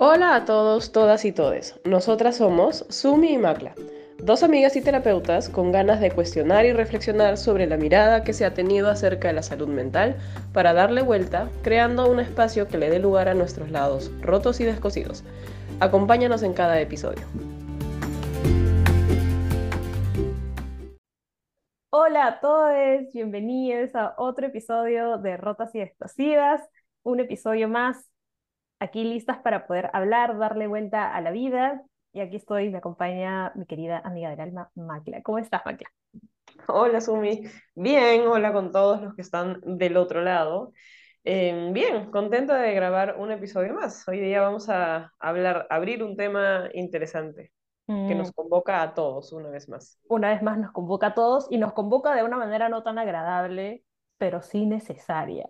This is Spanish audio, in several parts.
Hola a todos, todas y todes. Nosotras somos Sumi y Macla, dos amigas y terapeutas con ganas de cuestionar y reflexionar sobre la mirada que se ha tenido acerca de la salud mental para darle vuelta, creando un espacio que le dé lugar a nuestros lados rotos y descosidos. Acompáñanos en cada episodio. Hola a todos, bienvenidos a otro episodio de Rotas y Descosidas, un episodio más aquí listas para poder hablar, darle vuelta a la vida. Y aquí estoy, me acompaña mi querida amiga del alma, Macla. ¿Cómo estás, Macla? Hola, Sumi. Bien, hola con todos los que están del otro lado. Eh, bien, contenta de grabar un episodio más. Hoy día vamos a hablar, abrir un tema interesante que nos mm. convoca a todos una vez más. Una vez más nos convoca a todos y nos convoca de una manera no tan agradable, pero sí necesaria.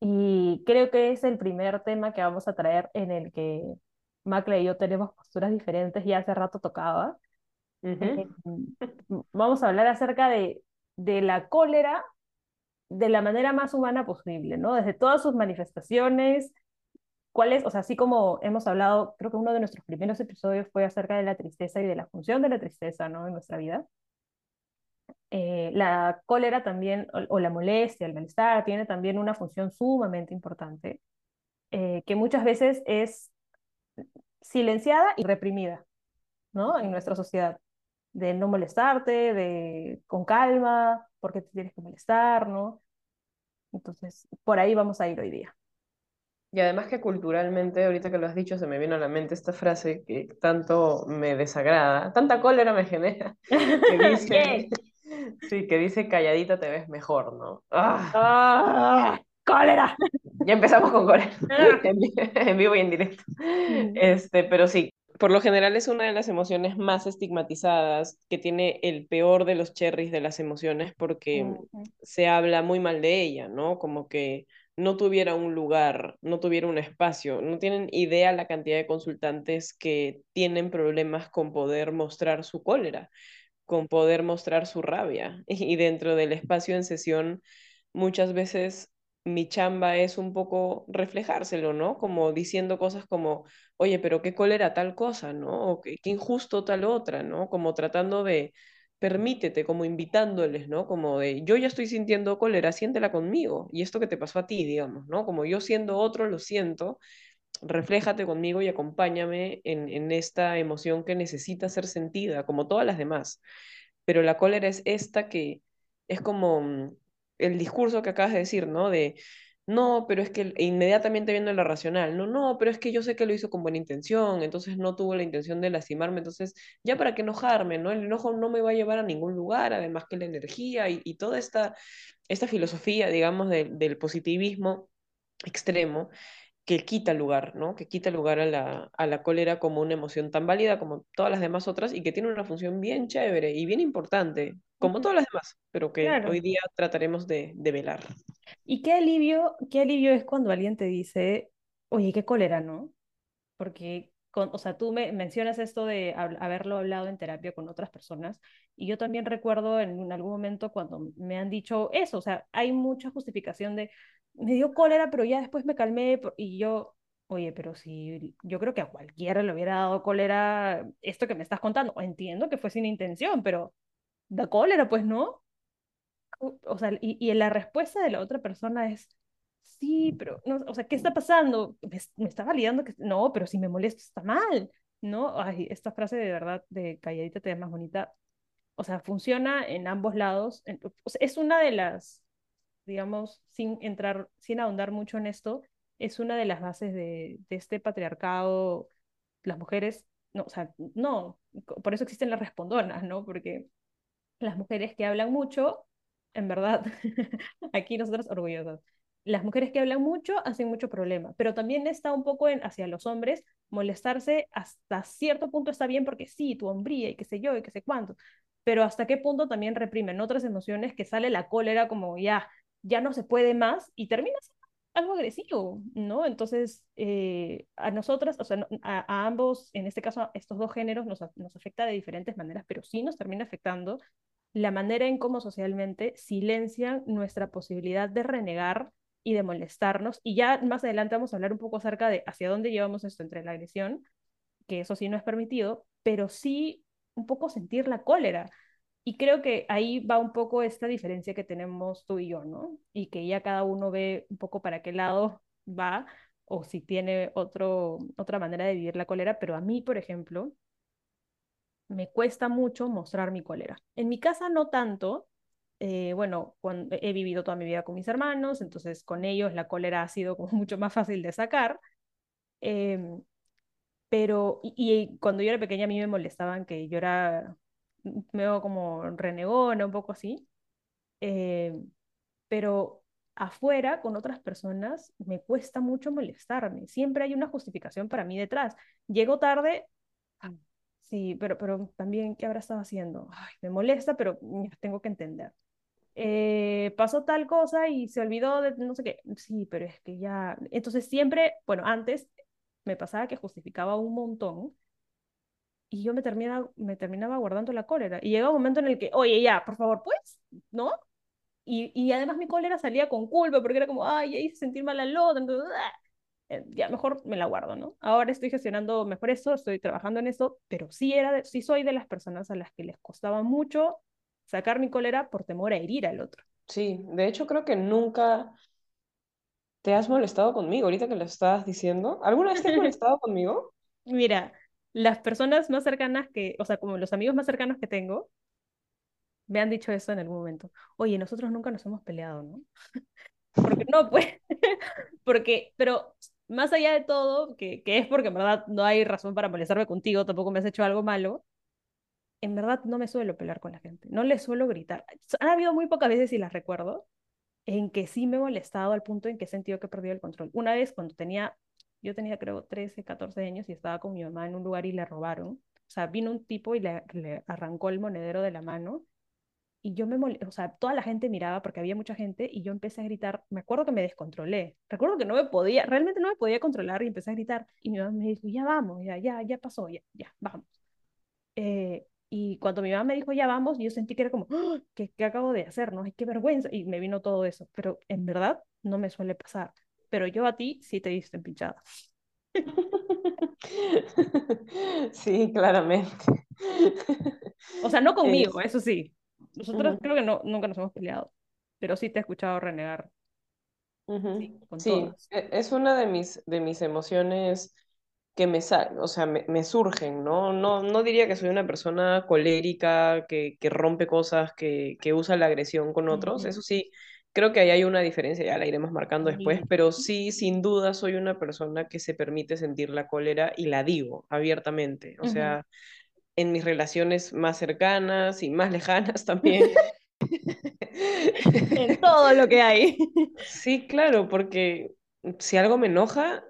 Y creo que es el primer tema que vamos a traer en el que Macla y yo tenemos posturas diferentes, y hace rato tocaba. Eh, vamos a hablar acerca de, de la cólera de la manera más humana posible, ¿no? Desde todas sus manifestaciones, cuáles, o sea, así como hemos hablado, creo que uno de nuestros primeros episodios fue acerca de la tristeza y de la función de la tristeza, ¿no? En nuestra vida. Eh, la cólera también, o, la molestia, el malestar, tiene también una función sumamente importante, eh, que muchas veces es silenciada y reprimida, ¿no? En nuestra sociedad. De no molestarte, de con calma, porque te tienes que molestar, ¿no? Entonces, por ahí vamos a ir hoy día. Y además que culturalmente, ahorita que lo has dicho, se me vino a la mente esta frase que tanto me desagrada, tanta cólera me genera, que dice, Sí, que dice calladita te ves mejor, ¿no? ¡Ah! ¡Ah! ¡Cólera! Ya empezamos con cólera, ah. en vivo y en directo. Mm. Este, pero sí, por lo general es una de las emociones más estigmatizadas, que tiene el peor de los cherries de las emociones porque se habla muy mal de ella, ¿no? Como que no tuviera un lugar, no tuviera un espacio. No tienen idea la cantidad de consultantes que tienen problemas con poder mostrar su cólera con poder mostrar su rabia. Y dentro del espacio en sesión, muchas veces mi chamba es un poco reflejárselo, ¿no? Como diciendo cosas como, oye, pero qué cólera tal cosa, ¿no? O qué, injusto tal otra, ¿no? Como tratando de, permítete, como invitándoles, ¿no? Como de, yo ya estoy sintiendo cólera, siéntela conmigo. Y esto que te pasó a ti, digamos, ¿no? Como yo siendo otro, lo siento, refléjate conmigo y acompáñame en, en esta emoción que necesita ser sentida, como todas las demás. Pero la cólera es esta que es como mm, el discurso que acabas de decir, ¿no? De, no, pero es que inmediatamente viendo la racional, no, no, pero es que yo sé que lo hizo con buena intención, entonces no tuvo la intención de lastimarme, entonces ya para qué enojarme, ¿no? El enojo no me va a llevar a ningún lugar, además que la energía y, y toda esta, esta filosofía, digamos, del positivismo extremo, que quita lugar, ¿no? Que quita lugar a la, a la cólera como una emoción tan válida como todas las demás otras y que tiene una función bien chévere y bien importante, como todas las demás, pero que hoy día trataremos de, de, velar. Y qué alivio, qué alivio es cuando alguien te dice, oye, qué cólera, ¿no? Porque, con, o sea, tú me mencionas esto de haberlo hablado en terapia con otras personas y yo también recuerdo en algún momento cuando me han dicho eso, o sea, hay mucha justificación de, me dio cólera, pero ya después me calmé y yo, oye, pero si yo creo que a cualquiera le hubiera dado cólera esto que me estás contando, entiendo que fue sin intención, pero da cólera, pues no. O sea, y, y la respuesta de la otra persona es, sí, pero, no, o sea, ¿qué está pasando? Me, me está validando que, no, pero si me molesto está mal, ¿no? Ay, esta frase de verdad de calladita te da más bonita, o sea, funciona en ambos lados, es una de las digamos, sin entrar, sin ahondar mucho en esto, es una de las bases de, este patriarcado. Las mujeres, no, o sea, no, por eso existen las respondonas, ¿no? Porque las mujeres que hablan mucho, en verdad, aquí nosotros orgullosas, las mujeres que hablan mucho hacen mucho problema, pero también está un poco en, hacia los hombres, molestarse hasta cierto punto está bien porque sí, tu hombría y qué sé yo y qué sé cuánto, pero hasta qué punto también reprimen otras emociones que sale la cólera como ya, ya no se puede más y termina siendo algo agresivo, ¿no? Entonces, eh, a nosotras, o sea, a, ambos, en este caso, a estos dos géneros nos, nos afecta de diferentes maneras, pero sí nos termina afectando la manera en cómo socialmente silencian nuestra posibilidad de renegar y de molestarnos. Y ya más adelante vamos a hablar un poco acerca de hacia dónde llevamos esto entre la agresión, que eso sí no es permitido, pero sí un poco sentir la cólera. Y creo que ahí va un poco esta diferencia que tenemos tú y yo, ¿no? Y que ya cada uno ve un poco para qué lado va o si tiene otro, otra manera de vivir la cólera, pero a mí, por ejemplo, me cuesta mucho mostrar mi cólera. En mi casa no tanto, eh, bueno, cuando he vivido toda mi vida con mis hermanos, entonces con ellos la cólera ha sido mucho más fácil de sacar. Em, pero, y, cuando yo era pequeña a mí me molestaban que yo era medio como renegona, un poco así. Em, pero afuera, con otras personas, me cuesta mucho molestarme. Siempre hay una justificación para mí detrás. Llego tarde, ah, sí, pero, pero también, ¿qué habrá estado haciendo? Ay, me molesta, pero tengo que entender. Eh, pasó tal cosa y se olvidó de no sé qué. Sí, pero es que ya. Entonces siempre, bueno, antes me pasaba que justificaba un montón y yo me terminaba, me terminaba guardando la cólera. Y llegaba un momento en el que, oye, ya, por favor, pues, ¿no? Y, y además mi cólera salía con culpa porque era como, ay, ya hice sentir mal al otro, entonces, ¡ah! eh, ya mejor me la guardo, ¿no? Ahora estoy gestionando mejor eso, estoy trabajando en eso, pero sí, era sí soy de las personas a las que les costaba mucho sacar mi cólera por temor a herir al otro. Sí, de hecho creo que nunca te has molestado conmigo, ahorita que lo estabas diciendo. ¿Alguna vez te has molestado conmigo? Mira, las personas más cercanas que, o sea, como los amigos más cercanos que tengo, me han dicho eso en algún momento. Oye, nosotros nunca nos hemos peleado, ¿no? porque no, pues, porque, pero más allá de todo, que, que es porque en verdad no hay razón para molestarme contigo, tampoco me has hecho algo malo, en verdad no me suelo pelear con la gente, no le suelo gritar. Han habido muy pocas veces, y las recuerdo, en que sí me he molestado al punto en que he sentido que he perdido el control. Una vez cuando tenía, yo tenía creo 13, 14 años y estaba con mi mamá en un lugar y le robaron. O sea, vino un tipo y le, le arrancó el monedero de la mano y yo me molesté, o sea, toda la gente miraba porque había mucha gente y yo empecé a gritar, me acuerdo que me descontrolé, recuerdo que no me podía, realmente no me podía controlar y empecé a gritar y mi mamá me dijo, ya vamos, ya, ya, ya pasó, ya, ya, vamos. Eh, y cuando mi mamá me dijo, ya vamos, yo sentí que era como, ¡Ah! ¿qué, ¿qué, acabo de hacer? ¿no? Ay, qué vergüenza. Y me vino todo eso. Pero en verdad no me suele pasar. Pero yo a ti sí te diste pinchada. Sí, claramente. O sea, no conmigo, eso sí. Nosotros creo que no, nunca nos hemos peleado. Pero sí te he escuchado renegar. Sí, sí e, es una de mis, de mis emociones que me, o sea, me, surgen, ¿no? ¿no? No diría que soy una persona colérica, que, que rompe cosas, que, que, usa la agresión con otros, eso sí, creo que ahí hay una diferencia, ya la iremos marcando después, pero sí, sin duda, soy una persona que se permite sentir la cólera y la digo abiertamente, o sea, en mis relaciones más cercanas y más lejanas también. en todo lo que hay. Sí, claro, porque si algo me enoja,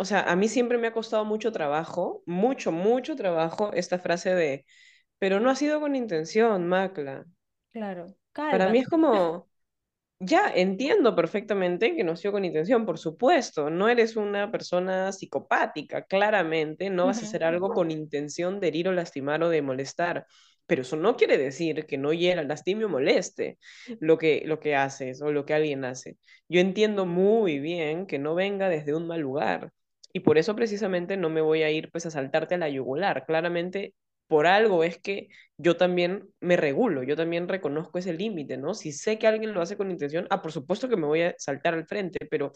o sea, a mí siempre me ha costado mucho trabajo, mucho, mucho trabajo esta frase de, pero no ha sido con intención, Macla. Claro. Para mí es como, ya entiendo perfectamente que no ha sido con intención, por supuesto, no eres una persona psicopática, claramente, no vas a hacer algo con intención de herir o lastimar o de molestar, pero eso no quiere decir que no hiera, lastime o moleste lo que, lo que haces o lo que alguien hace. Yo entiendo muy bien que no venga desde un mal lugar, y por eso precisamente no me voy a ir pues a saltarte a la yugular. Claramente por algo es que yo también me regulo, yo también reconozco ese límite, ¿no? Si sé que alguien lo hace con intención, ah, por supuesto que me voy a saltar al frente, pero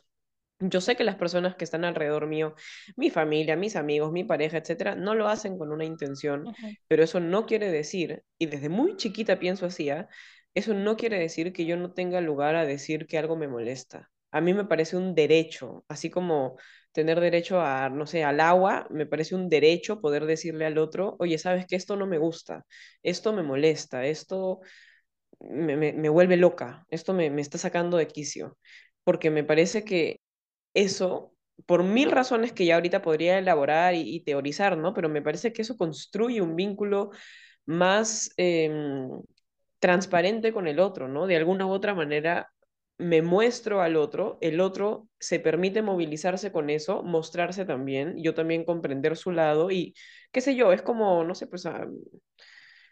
yo sé que las personas que están alrededor mío, mi familia, mis amigos, mi pareja, etcétera, no lo hacen con una intención, pero eso no quiere decir, y desde muy chiquita pienso así, ¿ah? eso no quiere decir que yo no tenga lugar a decir que algo me molesta. A mí me parece un derecho, así como tener derecho a, no sé, al agua, me parece un derecho poder decirle al otro, oye, sabes que esto no me gusta, esto me molesta, esto me, me, vuelve loca, esto me, me está sacando de quicio, porque me parece que eso, por mil razones que ya ahorita podría elaborar y, teorizar, ¿no? Pero me parece que eso construye un vínculo más em, transparente con el otro, ¿no? De alguna u otra manera me muestro al otro, el otro se permite movilizarse con eso, mostrarse también, yo también comprender su lado y qué sé yo, es como, no sé, pues ah,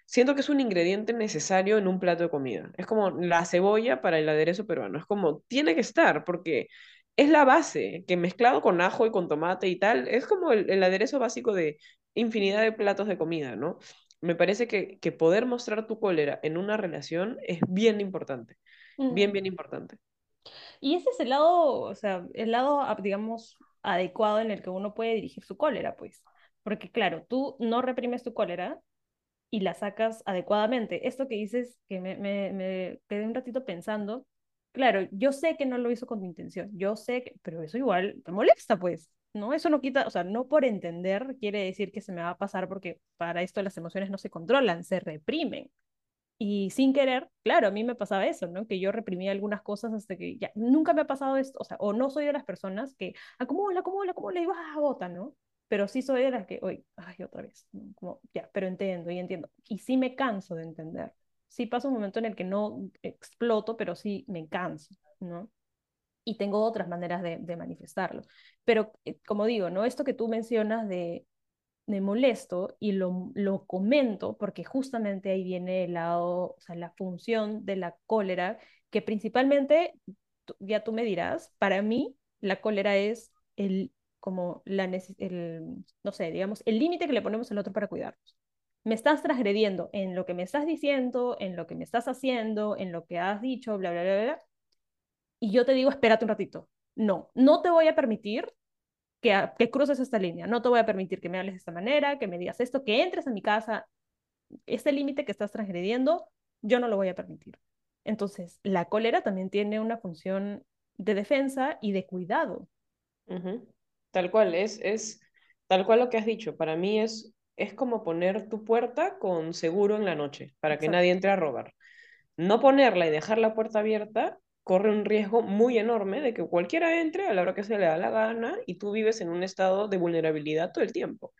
siento que es un ingrediente necesario en un plato de comida. Es como la cebolla para el aderezo peruano. Es como, tiene que estar, porque es la base, que mezclado con ajo y con tomate y tal, es como el, el aderezo básico de infinidad de platos de comida, ¿no? Me parece que, que poder mostrar tu cólera en una relación es bien importante, bien, bien importante. Y ese es el lado, o sea, el lado, digamos, adecuado en el que uno puede dirigir su cólera, pues. Porque claro, tú no reprimes tu cólera y la sacas adecuadamente. Esto que dices, que me, me, me quedé un ratito pensando, claro, yo sé que no lo hizo con intención, yo sé que, pero eso igual te molesta, pues. ¿no? Eso no quita, o sea, no por entender quiere decir que se me va a pasar porque para esto las emociones no se controlan, se reprimen. Y sin querer, claro, a mí me pasaba eso, ¿no? Que yo reprimía algunas cosas hasta que ya nunca me ha pasado esto, o sea, o no soy de las personas que acumula, acumula, acumula y va, bota, ¿no? Pero sí soy de las que, hoy, ay, otra vez, como, ya, pero entiendo y entiendo. Y sí me canso de entender. Sí pasa un momento en el que no exploto, pero sí me canso, ¿no? Y tengo otras maneras de, de manifestarlo. Pero, eh, como digo, ¿no? Esto que tú mencionas de me molesto y lo, lo comento porque justamente ahí viene el lado, o sea, la función de la cólera, que principalmente, ya tú me dirás, para mí la cólera es el, como la, el, no sé, digamos, el límite que le ponemos al otro para cuidarnos. Me estás transgrediendo en lo que me estás diciendo, en lo que me estás haciendo, en lo que has dicho, bla, bla, bla, bla. Y yo te digo, espérate un ratito. No, no te voy a permitir que, cruces esta línea. No te voy a permitir que me hables de esta manera, que me digas esto, que entres a mi casa. Este límite que estás transgrediendo, yo no lo voy a permitir. Entonces, la cólera también tiene una función de defensa y de cuidado. Tal cual, es, es tal cual lo que has dicho. Para mí es, es como poner tu puerta con seguro en la noche, para que nadie entre a robar. No ponerla y dejar la puerta abierta corre un riesgo muy enorme de que cualquiera entre a la hora que se le da la gana y tú vives en un estado de vulnerabilidad todo el tiempo.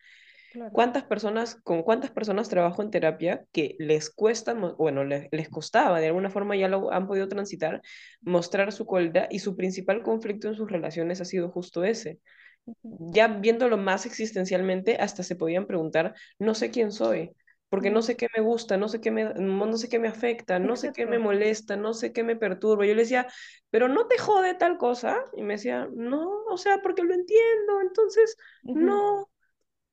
¿Cuántas personas, con cuántas personas trabajo en terapia que les cuesta, bueno, les, les, costaba, de alguna forma ya lo han podido transitar, mostrar su cólera y su principal conflicto en sus relaciones ha sido justo ese. Ya viéndolo más existencialmente, hasta se podían preguntar, no sé quién soy, porque no sé qué me gusta, no sé qué me, no sé qué me afecta, no sé qué me molesta, no sé qué me perturba. Yo le decía, pero no te jode tal cosa. Y me decía, no, o sea, porque lo entiendo, entonces, no.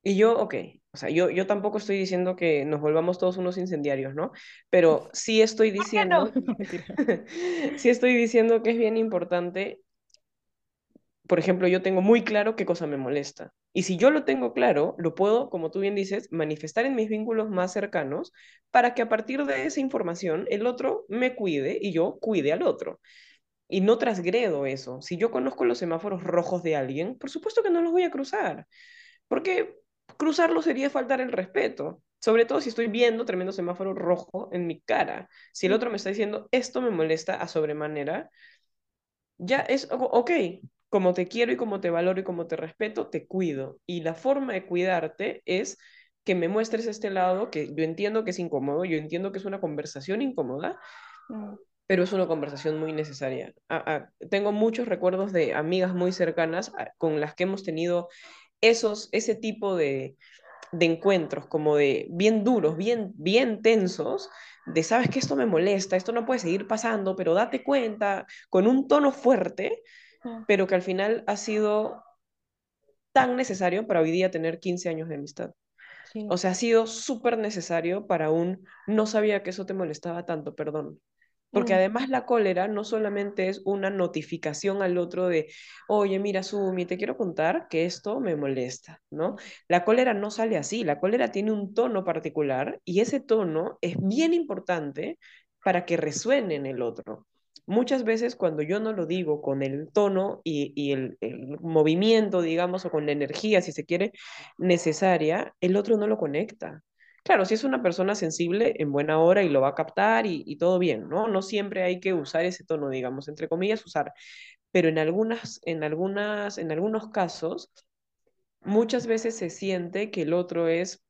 Y yo, ok, o sea, yo, yo tampoco estoy diciendo que nos volvamos todos unos incendiarios, ¿no? Pero sí estoy diciendo, sí estoy diciendo que es bien importante por ejemplo, yo tengo muy claro qué cosa me molesta. Y si yo lo tengo claro, lo puedo, como tú bien dices, manifestar en mis vínculos más cercanos para que a partir de esa información el otro me cuide y yo cuide al otro. Y no trasgredo eso. Si yo conozco los semáforos rojos de alguien, por supuesto que no los voy a cruzar. Porque cruzarlo sería faltar el respeto. Sobre todo si estoy viendo tremendo semáforo rojo en mi cara. Si el otro me está diciendo, esto me molesta a sobremanera, ya es, ok, como te quiero y como te valoro y como te respeto, te cuido. Y la forma de cuidarte es que me muestres este lado que yo entiendo que es incómodo, yo entiendo que es una conversación incómoda, mm. pero es una conversación muy necesaria. tengo muchos recuerdos de amigas muy cercanas con las que hemos tenido esos, ese tipo de, de encuentros, como de bien duros, bien, bien tensos, de sabes que esto me molesta, esto no puede seguir pasando, pero date cuenta, con un tono fuerte, pero que al final ha sido tan necesario para hoy día tener 15 años de amistad. O sea, ha sido súper necesario para un no sabía que eso te molestaba tanto, perdón. Porque mm. además la cólera no solamente es una notificación al otro de, oye, mira, Sumi, te quiero contar que esto me molesta, ¿no? La cólera no sale así, la cólera tiene un tono particular y ese tono es bien importante para que resuene en el otro muchas veces cuando yo no lo digo con el tono y, el, movimiento, digamos, o con la energía, si se quiere, necesaria, el otro no lo conecta. Claro, si es una persona sensible, en buena hora y lo va a captar y, todo bien, ¿no? No siempre hay que usar ese tono, digamos, entre comillas, usar. Pero en, algunas, en, algunas, en algunos casos, muchas veces se siente que el otro es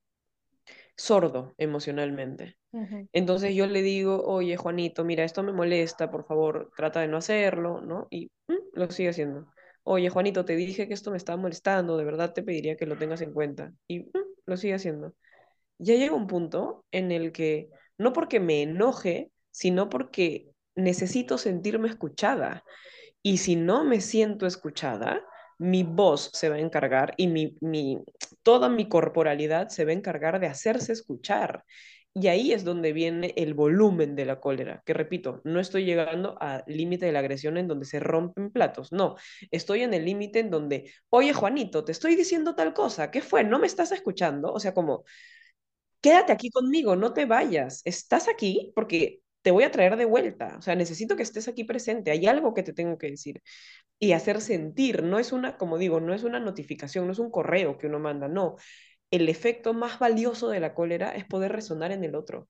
sordo emocionalmente. Entonces yo le digo, oye Juanito, mira, esto me molesta, por favor, trata de no hacerlo, ¿no? Y mm, lo sigue haciendo. Oye Juanito, te dije que esto me estaba molestando, de verdad te pediría que lo tengas en cuenta. Y mm, lo sigue haciendo. ya llega un punto en el que, no porque me enoje, sino porque necesito sentirme escuchada. Y si no me siento escuchada, mi voz se va a encargar y mi, mi, toda mi corporalidad se va a encargar de hacerse escuchar. Y ahí es donde viene el volumen de la cólera, que repito, no estoy llegando al límite de la agresión en donde se rompen platos, no, estoy en el límite en donde, oye Juanito, te estoy diciendo tal cosa, ¿qué fue? ¿No me estás escuchando? O sea, como, quédate aquí conmigo, no te vayas, estás aquí porque te voy a traer de vuelta, o sea, necesito que estés aquí presente, hay algo que te tengo que decir y hacer sentir, no es una, como digo, no es una notificación, no es un correo que uno manda, no, el efecto más valioso de la cólera es poder resonar en el otro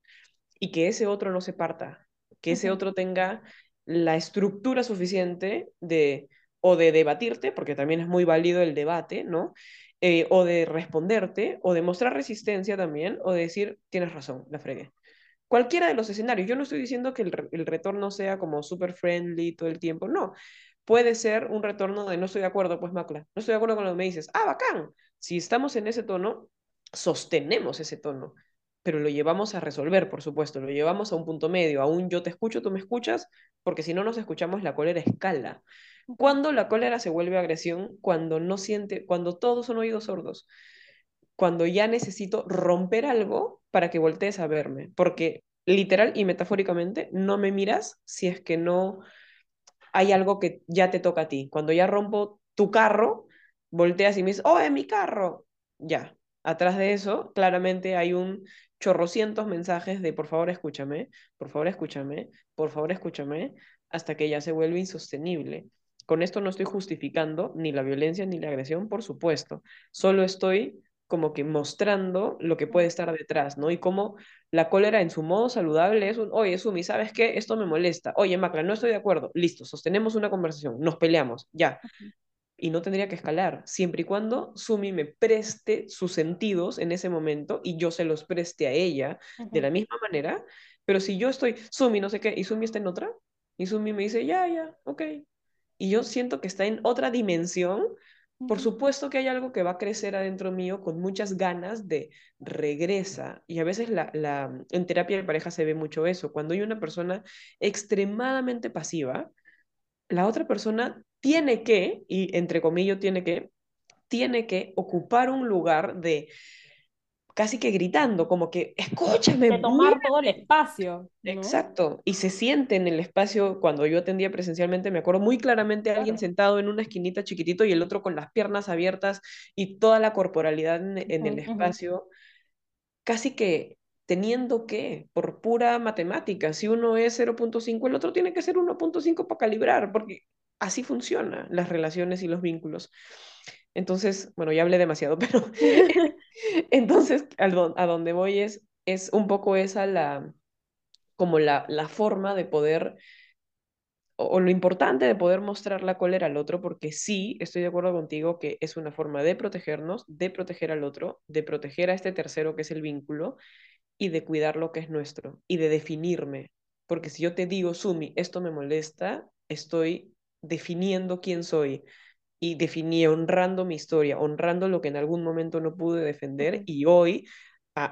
y que ese otro no se parta, que ese otro tenga la estructura suficiente de o de debatirte, porque también es muy válido el debate, ¿no? Eh, o de responderte, o de mostrar resistencia también, o de decir, tienes razón, la fregué. Cualquiera de los escenarios. Yo no estoy diciendo que el, el retorno sea como super friendly todo el tiempo, no. Puede ser un retorno de no estoy de acuerdo, pues Macla, no estoy de acuerdo con lo que me dices. Ah, bacán. Si estamos en ese tono, sostenemos ese tono, pero lo llevamos a resolver, por supuesto, lo llevamos a un punto medio, a un yo te escucho, tú me escuchas, porque si no nos escuchamos, la cólera escala. Cuando la cólera se vuelve agresión, cuando no siente, cuando todos son oídos sordos, cuando ya necesito romper algo para que voltees a verme, porque literal y metafóricamente no me miras si es que no hay algo que ya te toca a ti. Cuando ya rompo tu carro, volteas y me dices, oh, es mi carro. Ya, atrás de eso, claramente hay un chorrocientos mensajes de por favor escúchame, por favor escúchame, por favor escúchame, hasta que ya se vuelve insostenible. Con esto no estoy justificando ni la violencia ni la agresión, por supuesto. Solo estoy como que mostrando lo que puede estar detrás, ¿no? Y cómo la cólera en su modo saludable es un, oye, Sumi, ¿sabes qué? Esto me molesta. Oye, Macla, no estoy de acuerdo. Listo, sostenemos una conversación, nos peleamos, ya y no tendría que escalar, siempre y cuando Sumi me preste sus sentidos en ese momento y yo se los preste a ella de la misma manera, pero si yo estoy, Sumi, no sé qué, y Sumi está en otra, y Sumi me dice, ya, ya, ok, y yo siento que está en otra dimensión, por supuesto que hay algo que va a crecer adentro mío con muchas ganas de regresa. Y a veces la, la, en terapia de pareja se ve mucho eso. Cuando hay una persona extremadamente pasiva, la otra persona tiene que, y entre comillas tiene que, tiene que ocupar un lugar de casi que gritando, como que, escúchame. De tomar todo el espacio. Exacto. Y se siente en el espacio, cuando yo atendía presencialmente, me acuerdo muy claramente alguien sentado en una esquinita chiquitito y el otro con las piernas abiertas y toda la corporalidad en, el espacio, casi que teniendo que, por pura matemática, si uno es 0.5, el otro tiene que ser 1.5 para calibrar, porque así funcionan las relaciones y los vínculos. Entonces, bueno, ya hablé demasiado, pero entonces a donde voy es, es un poco esa la, como la, la forma de poder, o, lo importante de poder mostrar la cólera al otro, porque sí, estoy de acuerdo contigo que es una forma de protegernos, de proteger al otro, de proteger a este tercero que es el vínculo, y de cuidar lo que es nuestro y de definirme. Porque si yo te digo, Sumi, esto me molesta, estoy definiendo quién soy y definí honrando mi historia, honrando lo que en algún momento no pude defender y hoy,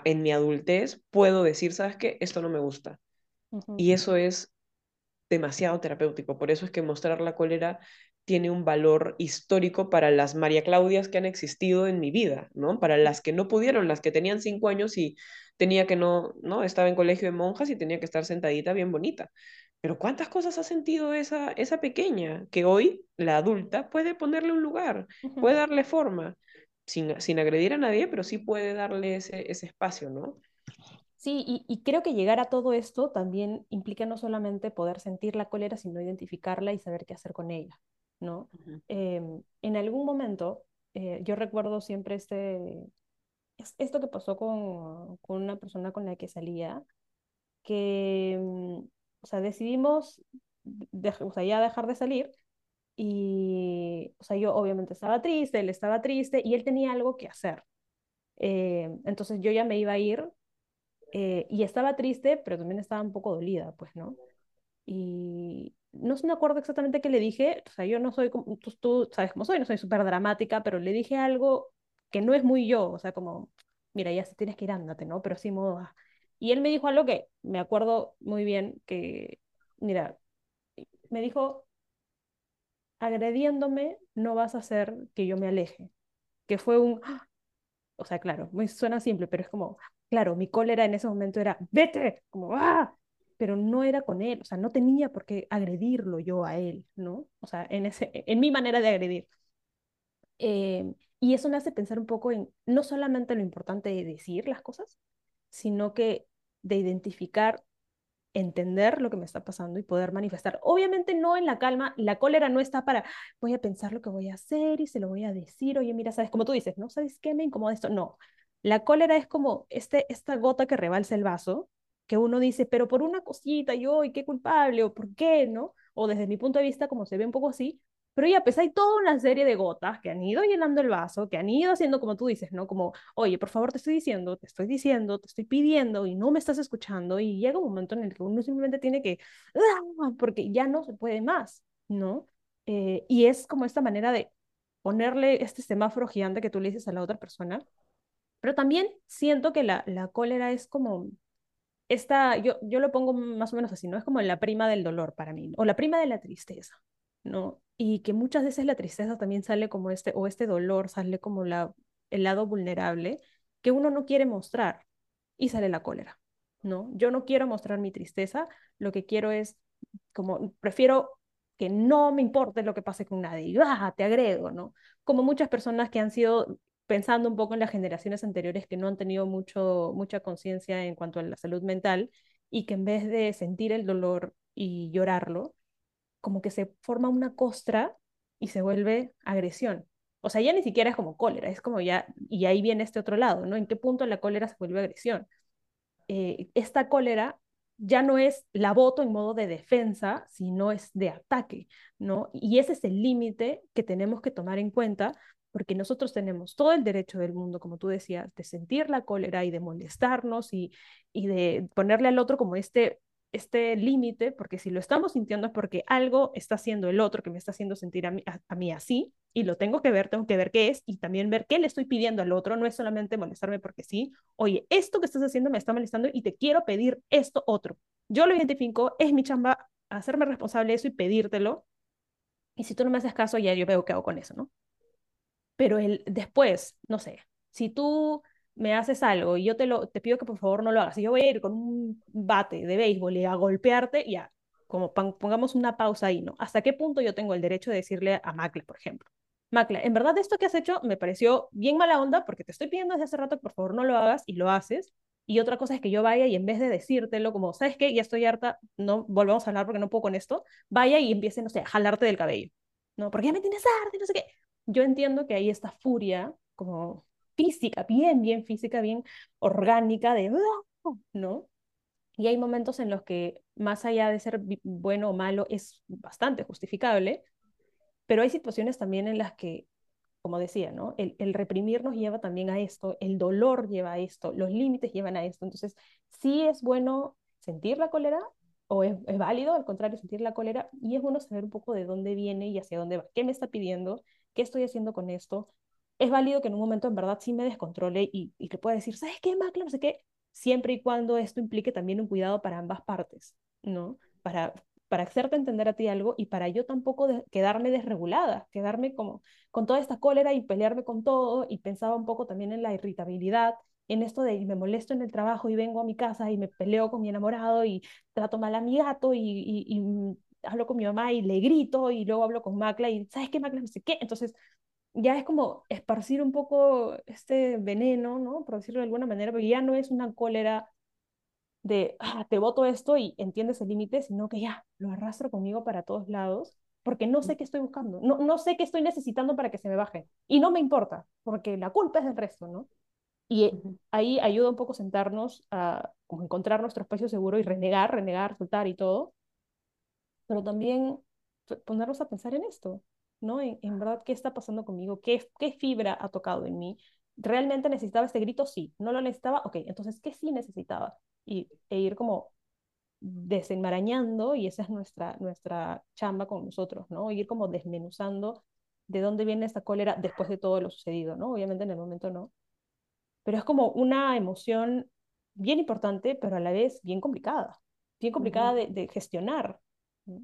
en mi adultez, puedo decir, ¿sabes qué? Esto no me gusta. Y eso es demasiado terapéutico. Por eso es que mostrar la cólera tiene un valor histórico para las María Claudias que han existido en mi vida, ¿no? Para las que no pudieron, las que tenían cinco años y tenía que no, ¿no? Estaba en colegio de monjas y tenía que estar sentadita bien bonita. Pero ¿cuántas cosas ha sentido esa, esa pequeña que hoy la adulta puede ponerle un lugar, puede darle forma, sin, sin agredir a nadie, pero sí puede darle ese, ese espacio, ¿no? Sí, y, y, creo que llegar a todo esto también implica no solamente poder sentir la cólera, sino identificarla y saber qué hacer con ella, ¿no? Em, en algún momento, eh, yo recuerdo siempre este, esto que pasó con, con una persona con la que salía, que, mm, o sea, decidimos o sea, ya dejar de salir y, o sea, yo obviamente estaba triste, él estaba triste y él tenía algo que hacer. Eh, entonces yo ya me iba a ir eh, y estaba triste, pero también estaba un poco dolida, pues, ¿no? Y no me acuerdo exactamente qué le dije, o sea, yo no soy, como, tú, sabes cómo soy, no soy súper dramática, pero le dije algo que no es muy yo, o sea, como mira, ya si tienes que ir, ándate, ¿no? Pero sí modo, ah. Y él me dijo algo que me acuerdo muy bien, que, mira, me dijo, agrediéndome no vas a hacer que yo me aleje, que fue un, o sea, claro, muy, suena simple, pero es como, claro, mi cólera en ese momento era, vete, como, ah, pero no era con él, o sea, no tenía por qué agredirlo yo a él, ¿no? O sea, en, ese, en mi manera de agredir. Eh, y eso me hace pensar un poco en no solamente lo importante de decir las cosas, sino que de identificar, entender lo que me está pasando y poder manifestar. Obviamente no en la calma, la cólera no está para, voy a pensar lo que voy a hacer y se lo voy a decir, oye, mira, sabes, como tú dices, ¿no? ¿Sabes qué me incomoda esto? No, la cólera es como este, esta gota que rebalsa el vaso, que uno dice, pero por una cosita, yo, ¿y qué culpable? ¿O por qué? ¿No? O desde mi punto de vista, como se ve un poco así, pero ya, pues hay toda una serie de gotas que han ido llenando el vaso, que han ido haciendo como tú dices, ¿no? Como, oye, por favor, te estoy diciendo, te estoy diciendo, te estoy pidiendo y no me estás escuchando. Y llega un momento en el que uno simplemente tiene que, ¡ah! porque ya no se puede más, ¿no? Eh, y es como esta manera de ponerle este semáforo gigante que tú le dices a la otra persona. Pero también siento que la, la cólera es como esta, yo, yo lo pongo más o menos así, ¿no? Es como la prima del dolor para mí, o la prima de la tristeza, y que muchas veces la tristeza también sale como este, o este dolor sale como la, el lado vulnerable que uno no quiere mostrar y sale la cólera, ¿no? Yo no quiero mostrar mi tristeza, lo que quiero es como, prefiero que no me importe lo que pase con nadie, y, ah, te agrego, ¿no? Como muchas personas que han sido, pensando un poco en las generaciones anteriores que no han tenido mucho, mucha conciencia en cuanto a la salud mental y que en vez de sentir el dolor y llorarlo, como que se forma una costra y se vuelve agresión. O sea, ya ni siquiera es como cólera, es como ya, y ahí viene este otro lado, ¿no? ¿En qué punto la cólera se vuelve agresión? Eh, esta cólera ya no es la voto en modo de defensa, sino es de ataque, ¿no? Y ese es el límite que tenemos que tomar en cuenta porque nosotros tenemos todo el derecho del mundo, como tú decías, de sentir la cólera y de molestarnos y, y de ponerle al otro como este este límite, porque si lo estamos sintiendo es porque algo está haciendo el otro que me está haciendo sentir a mí, así, y lo tengo que ver, tengo que ver qué es, y también ver qué le estoy pidiendo al otro, no es solamente molestarme porque sí, oye, esto que estás haciendo me está molestando y te quiero pedir esto otro. Yo lo identifico, es mi chamba hacerme responsable de eso y pedírtelo, y si tú no me haces caso, ya yo veo qué hago con eso, ¿no? Pero el después, no sé, si tú me haces algo y yo te, lo, te pido que por favor no lo hagas, y yo voy a ir con un bate de béisbol y a golpearte, ya, como pongamos una pausa ahí, ¿no? ¿Hasta qué punto yo tengo el derecho de decirle a Macla, por ejemplo? Macla, en verdad esto que has hecho me pareció bien mala onda porque te estoy pidiendo desde hace rato que por favor no lo hagas y lo haces. Y otra cosa es que yo vaya y en vez de decírtelo como, ¿sabes qué? Ya estoy harta, no volvemos a hablar porque no puedo con esto, vaya y empiece, no sé, a jalarte del cabello, ¿no? Porque ya me tienes harta y no sé qué. Yo entiendo que ahí esta furia, como física, bien, bien física, bien orgánica, de, ¿no? Y hay momentos en los que, más allá de ser bueno o malo, es bastante justificable, pero hay situaciones también en las que, como decía, ¿no? El, el reprimir nos lleva también a esto, el dolor lleva a esto, los límites llevan a esto. Entonces, sí es bueno sentir la cólera, o es, es, válido, al contrario, sentir la cólera, y es bueno saber un poco de dónde viene y hacia dónde va, qué me está pidiendo, qué estoy haciendo con esto, es válido que en un momento en verdad sí me descontrole y, y que pueda decir, ¿sabes qué, Macla? No sé qué, siempre y cuando esto implique también un cuidado para ambas partes, ¿no? Para, para hacerte entender a ti algo y para yo tampoco quedarme desregulada, quedarme como con toda esta cólera y pelearme con todo y pensaba un poco también en la irritabilidad, en esto de me molesto en el trabajo y vengo a mi casa y me peleo con mi enamorado y trato mal a mi gato y, y, y hablo con mi mamá y le grito y luego hablo con Macla y ¿sabes qué Macla? No sé qué, entonces ya es como esparcir un poco este veneno, ¿no? Por decirlo de alguna manera, porque ya no es una cólera de, ah, te voto esto y entiendes el límite, sino que ya lo arrastro conmigo para todos lados, porque no sé qué estoy buscando, no, no sé qué estoy necesitando para que se me baje. Y no me importa, porque la culpa es del resto, ¿no? Y ahí ayuda un poco sentarnos a encontrar nuestro espacio seguro y renegar, renegar, soltar y todo, pero también ponernos a pensar en esto. ¿No? En, verdad, ¿qué está pasando conmigo? ¿Qué, ¿Qué fibra ha tocado en mí? ¿Realmente necesitaba este grito? Sí. ¿No lo necesitaba? Ok, entonces, ¿qué sí necesitaba? Y, e ir como desenmarañando, y esa es nuestra, nuestra chamba con nosotros, ¿no? Ir como desmenuzando de dónde viene esta cólera después de todo lo sucedido, ¿no? Obviamente en el momento no. pero es como una emoción bien importante, pero a la vez bien complicada, bien complicada de, de gestionar. ¿no?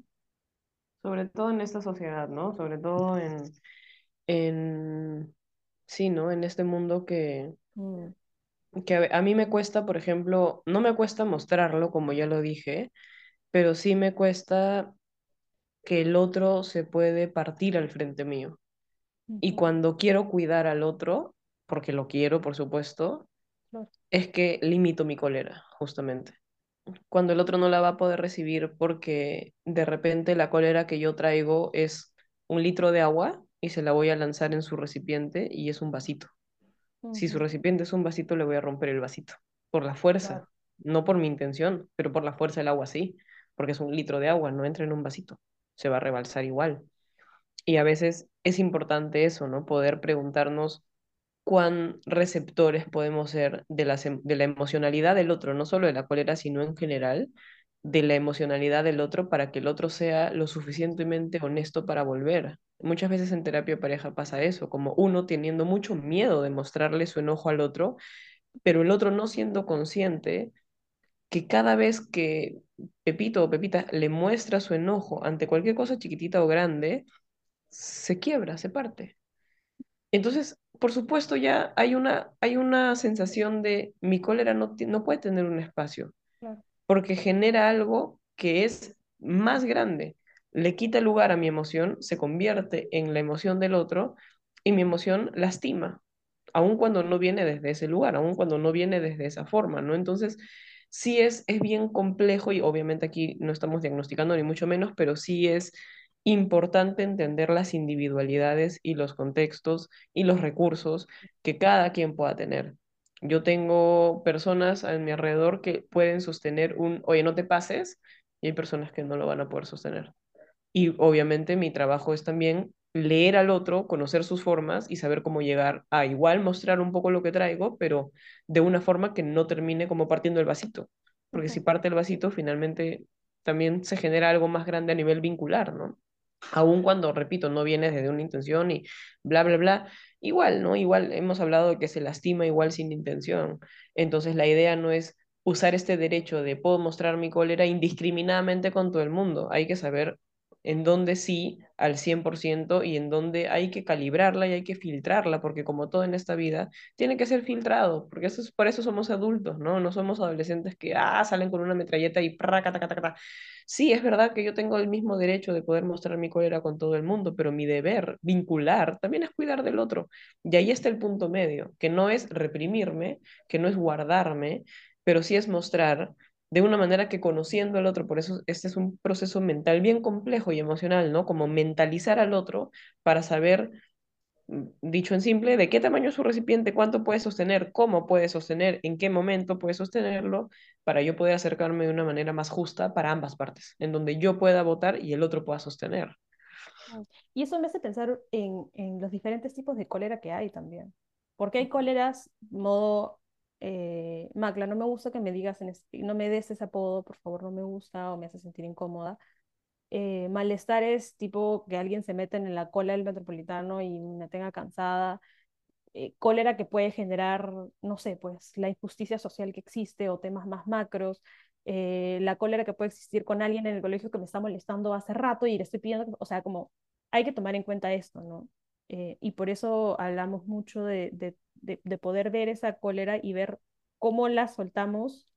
Sobre todo en esta sociedad, ¿no? Sobre todo en, en, sí, ¿no? En este mundo que, Mm, que a, a mí me cuesta, por ejemplo, no me cuesta mostrarlo, como ya lo dije, pero sí me cuesta que el otro se puede partir al frente mío. Y cuando quiero cuidar al otro, porque lo quiero, por supuesto, es que limito mi cólera, justamente. Cuando el otro no la va a poder recibir porque de repente la cólera que yo traigo es un litro de agua y se la voy a lanzar en su recipiente y es un vasito. Si su recipiente es un vasito, le voy a romper el vasito. Por la fuerza, claro, no por mi intención, pero por la fuerza del agua sí, porque es un litro de agua, no entra en un vasito, se va a rebalsar igual. Y a veces es importante eso, ¿no? Poder preguntarnos cuán receptores podemos ser de la, em- de la emocionalidad del otro, no solo de la cólera, sino en general, de la emocionalidad del otro para que el otro sea lo suficientemente honesto para volver. Muchas veces en terapia pareja pasa eso, como uno teniendo mucho miedo de mostrarle su enojo al otro, pero el otro no siendo consciente que cada vez que Pepito o Pepita le muestra su enojo ante cualquier cosa chiquitita o grande, se quiebra, se parte. Entonces, por supuesto, ya hay una, hay una sensación de mi cólera no, no puede tener un espacio, claro, porque genera algo que es más grande. Le quita lugar a mi emoción, se convierte en la emoción del otro y mi emoción lastima, aun cuando no viene desde ese lugar, aun cuando no viene desde esa forma, ¿no? Entonces, sí es, es bien complejo y obviamente aquí no estamos diagnosticando ni mucho menos, pero sí es importante entender las individualidades y los contextos y los recursos que cada quien pueda tener. Yo tengo personas a mi alrededor que pueden sostener un, oye, no te pases, y hay personas que no lo van a poder sostener. Y obviamente mi trabajo es también leer al otro, conocer sus formas y saber cómo llegar a igual mostrar un poco lo que traigo, pero de una forma que no termine como partiendo el vasito. Porque si parte el vasito, finalmente también se genera algo más grande a nivel vincular, ¿no? Aun cuando, repito, no viene desde una intención y bla, bla, bla, igual, ¿no? Igual hemos hablado de que se lastima igual sin intención. Entonces la idea no es usar este derecho de puedo mostrar mi cólera indiscriminadamente con todo el mundo. Hay que saber en dónde sí al 100% y en dónde hay que calibrarla y hay que filtrarla, porque como todo en esta vida, tiene que ser filtrado, porque eso es, por eso somos adultos, ¿no? No somos adolescentes que ah, salen con una metralleta y praca, taca, taca, taca. Sí, es verdad que yo tengo el mismo derecho de poder mostrar mi cólera con todo el mundo, pero mi deber vincular también es cuidar del otro. Y ahí está el punto medio, que no es reprimirme, que no es guardarme, pero sí es mostrar de una manera que conociendo al otro, por eso este es un proceso mental bien complejo y emocional, ¿no? Como mentalizar al otro para saber, mm, dicho en simple, de qué tamaño es su recipiente, cuánto puede sostener, cómo puede sostener, en qué momento puede sostenerlo, para yo poder acercarme de una manera más justa para ambas partes, en donde yo pueda votar y el otro pueda sostener. Mm. Y eso me hace pensar en, en los diferentes tipos de cólera que hay también. Porque hay cóleras, modo, eh, Macla, no me gusta que me digas, en es- no me des ese apodo, por favor, no me gusta o me hace sentir incómoda. Eh, malestares tipo que alguien se mete en la cola del metropolitano y me tenga cansada. Eh, cólera que puede generar, no sé, pues la injusticia social que existe o temas más macros. eh, la cólera que puede existir con alguien en el colegio que me está molestando hace rato y le estoy pidiendo, o sea, como hay que tomar en cuenta esto, ¿no? Y por eso hablamos mucho de, de, de poder ver esa cólera y ver cómo la soltamos.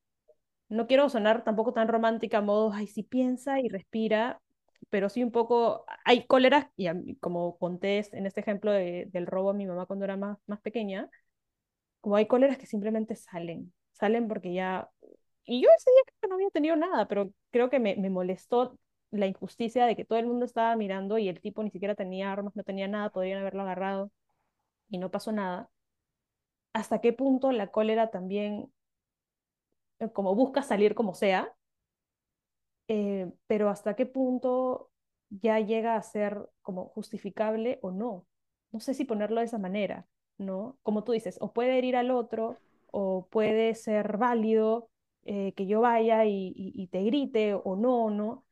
No quiero sonar tampoco tan romántica, modo, ay, sí piensa y respira, pero sí un poco, hay cóleras, y como conté en este ejemplo de- del robo a mi mamá cuando era más, más pequeña, como hay cóleras que simplemente salen, salen porque ya, y yo ese día creo que no había tenido nada, pero creo que me, me molestó la injusticia de que todo el mundo estaba mirando y el tipo ni siquiera tenía armas, no tenía nada, podrían haberlo agarrado y no pasó nada. ¿Hasta qué punto la cólera también, eh, como busca salir como sea, eh, pero hasta qué punto ya llega a ser como justificable o no? No sé si ponerlo de esa manera, ¿no? Como tú dices, o puede herir al otro, o puede ser válido eh, que yo vaya y, y- te grite o no, ¿no?